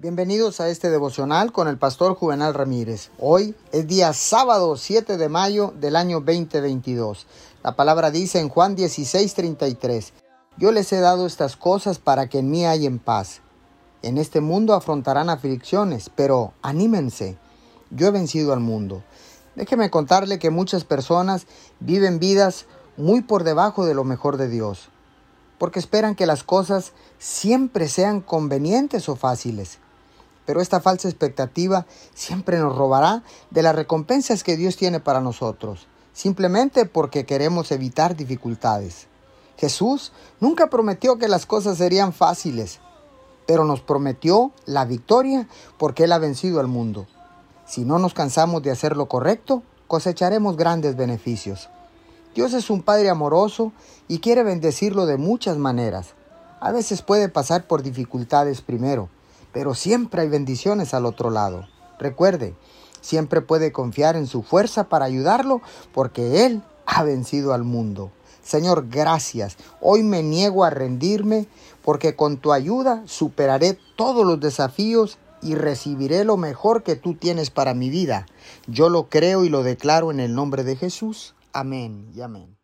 Bienvenidos a este devocional con el pastor Juvenal Ramírez. Hoy es día sábado 7 de mayo del año 2022. La palabra dice en Juan 16:33, Yo les he dado estas cosas para que en mí hayan paz. En este mundo afrontarán aflicciones, pero anímense, yo he vencido al mundo. Déjeme contarle que muchas personas viven vidas muy por debajo de lo mejor de Dios, porque esperan que las cosas siempre sean convenientes o fáciles pero esta falsa expectativa siempre nos robará de las recompensas que Dios tiene para nosotros, simplemente porque queremos evitar dificultades. Jesús nunca prometió que las cosas serían fáciles, pero nos prometió la victoria porque Él ha vencido al mundo. Si no nos cansamos de hacer lo correcto, cosecharemos grandes beneficios. Dios es un Padre amoroso y quiere bendecirlo de muchas maneras. A veces puede pasar por dificultades primero, pero siempre hay bendiciones al otro lado. Recuerde, siempre puede confiar en su fuerza para ayudarlo porque Él ha vencido al mundo. Señor, gracias. Hoy me niego a rendirme porque con tu ayuda superaré todos los desafíos y recibiré lo mejor que tú tienes para mi vida. Yo lo creo y lo declaro en el nombre de Jesús. Amén y amén.